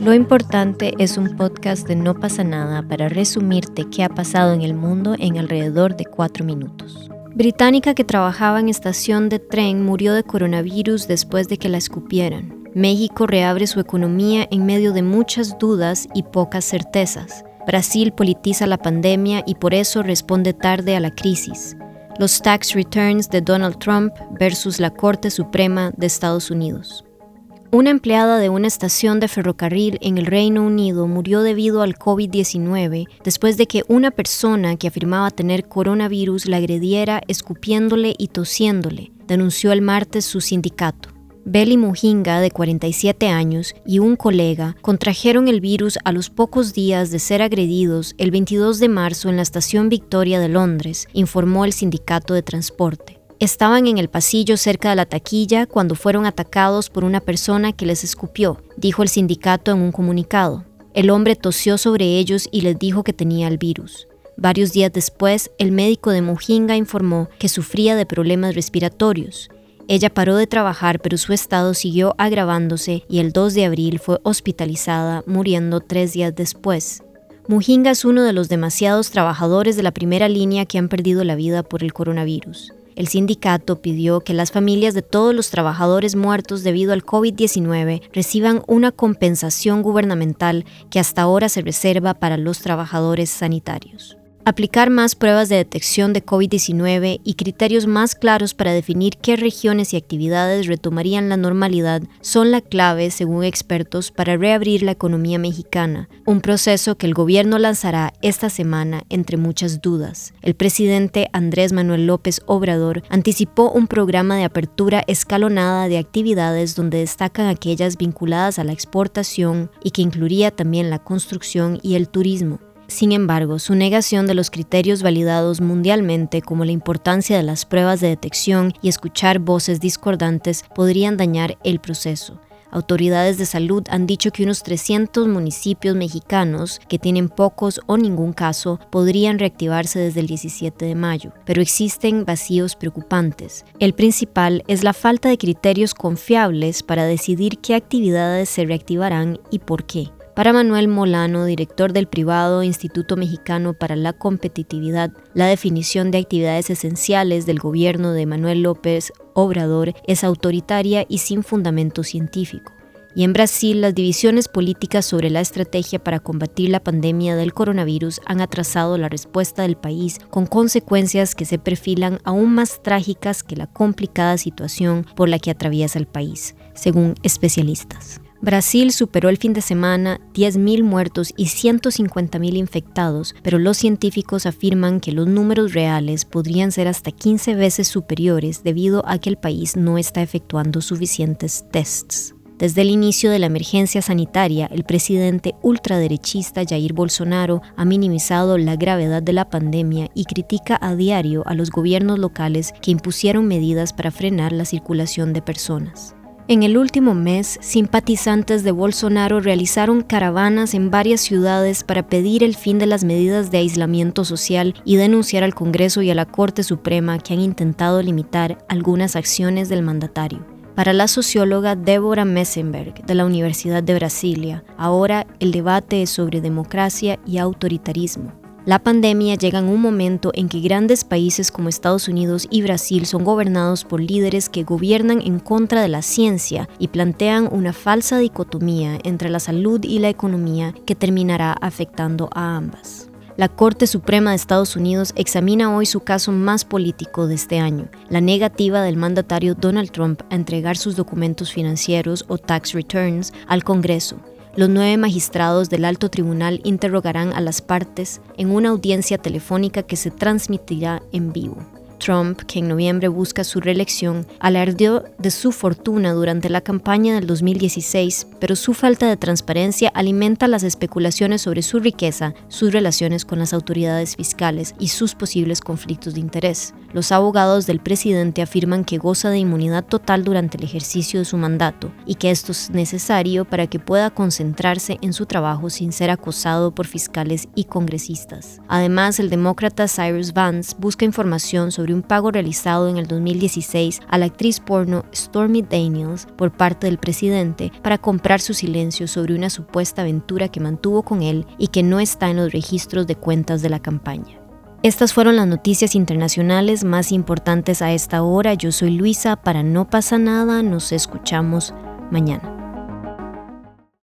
Lo importante es un podcast de No pasa nada para resumirte qué ha pasado en el mundo en alrededor de cuatro minutos. Británica que trabajaba en estación de tren murió de coronavirus después de que la escupieran. México reabre su economía en medio de muchas dudas y pocas certezas. Brasil politiza la pandemia y por eso responde tarde a la crisis los tax returns de Donald Trump versus la Corte Suprema de Estados Unidos. Una empleada de una estación de ferrocarril en el Reino Unido murió debido al COVID-19 después de que una persona que afirmaba tener coronavirus la agrediera escupiéndole y tosiéndole, denunció el martes su sindicato. Belly Mujinga, de 47 años, y un colega contrajeron el virus a los pocos días de ser agredidos el 22 de marzo en la estación Victoria de Londres, informó el sindicato de transporte. Estaban en el pasillo cerca de la taquilla cuando fueron atacados por una persona que les escupió, dijo el sindicato en un comunicado. El hombre tosió sobre ellos y les dijo que tenía el virus. Varios días después, el médico de Mujinga informó que sufría de problemas respiratorios. Ella paró de trabajar, pero su estado siguió agravándose y el 2 de abril fue hospitalizada, muriendo tres días después. Mujinga es uno de los demasiados trabajadores de la primera línea que han perdido la vida por el coronavirus. El sindicato pidió que las familias de todos los trabajadores muertos debido al COVID-19 reciban una compensación gubernamental que hasta ahora se reserva para los trabajadores sanitarios. Aplicar más pruebas de detección de COVID-19 y criterios más claros para definir qué regiones y actividades retomarían la normalidad son la clave, según expertos, para reabrir la economía mexicana, un proceso que el gobierno lanzará esta semana entre muchas dudas. El presidente Andrés Manuel López Obrador anticipó un programa de apertura escalonada de actividades donde destacan aquellas vinculadas a la exportación y que incluiría también la construcción y el turismo. Sin embargo, su negación de los criterios validados mundialmente como la importancia de las pruebas de detección y escuchar voces discordantes podrían dañar el proceso. Autoridades de salud han dicho que unos 300 municipios mexicanos que tienen pocos o ningún caso podrían reactivarse desde el 17 de mayo, pero existen vacíos preocupantes. El principal es la falta de criterios confiables para decidir qué actividades se reactivarán y por qué. Para Manuel Molano, director del privado Instituto Mexicano para la Competitividad, la definición de actividades esenciales del gobierno de Manuel López Obrador es autoritaria y sin fundamento científico. Y en Brasil, las divisiones políticas sobre la estrategia para combatir la pandemia del coronavirus han atrasado la respuesta del país con consecuencias que se perfilan aún más trágicas que la complicada situación por la que atraviesa el país, según especialistas. Brasil superó el fin de semana 10.000 muertos y 150.000 infectados, pero los científicos afirman que los números reales podrían ser hasta 15 veces superiores debido a que el país no está efectuando suficientes tests. Desde el inicio de la emergencia sanitaria, el presidente ultraderechista Jair Bolsonaro ha minimizado la gravedad de la pandemia y critica a diario a los gobiernos locales que impusieron medidas para frenar la circulación de personas. En el último mes, simpatizantes de Bolsonaro realizaron caravanas en varias ciudades para pedir el fin de las medidas de aislamiento social y denunciar al Congreso y a la Corte Suprema que han intentado limitar algunas acciones del mandatario. Para la socióloga Débora Messenberg de la Universidad de Brasilia, ahora el debate es sobre democracia y autoritarismo. La pandemia llega en un momento en que grandes países como Estados Unidos y Brasil son gobernados por líderes que gobiernan en contra de la ciencia y plantean una falsa dicotomía entre la salud y la economía que terminará afectando a ambas. La Corte Suprema de Estados Unidos examina hoy su caso más político de este año, la negativa del mandatario Donald Trump a entregar sus documentos financieros o tax returns al Congreso los nueve magistrados del alto tribunal interrogarán a las partes en una audiencia telefónica que se transmitirá en vivo. Trump, que en noviembre busca su reelección, alardeó de su fortuna durante la campaña del 2016, pero su falta de transparencia alimenta las especulaciones sobre su riqueza, sus relaciones con las autoridades fiscales y sus posibles conflictos de interés. Los abogados del presidente afirman que goza de inmunidad total durante el ejercicio de su mandato y que esto es necesario para que pueda concentrarse en su trabajo sin ser acosado por fiscales y congresistas. Además, el demócrata Cyrus Vance busca información sobre sobre un pago realizado en el 2016 a la actriz porno Stormy Daniels por parte del presidente para comprar su silencio sobre una supuesta aventura que mantuvo con él y que no está en los registros de cuentas de la campaña. Estas fueron las noticias internacionales más importantes a esta hora. Yo soy Luisa, para No pasa nada, nos escuchamos mañana.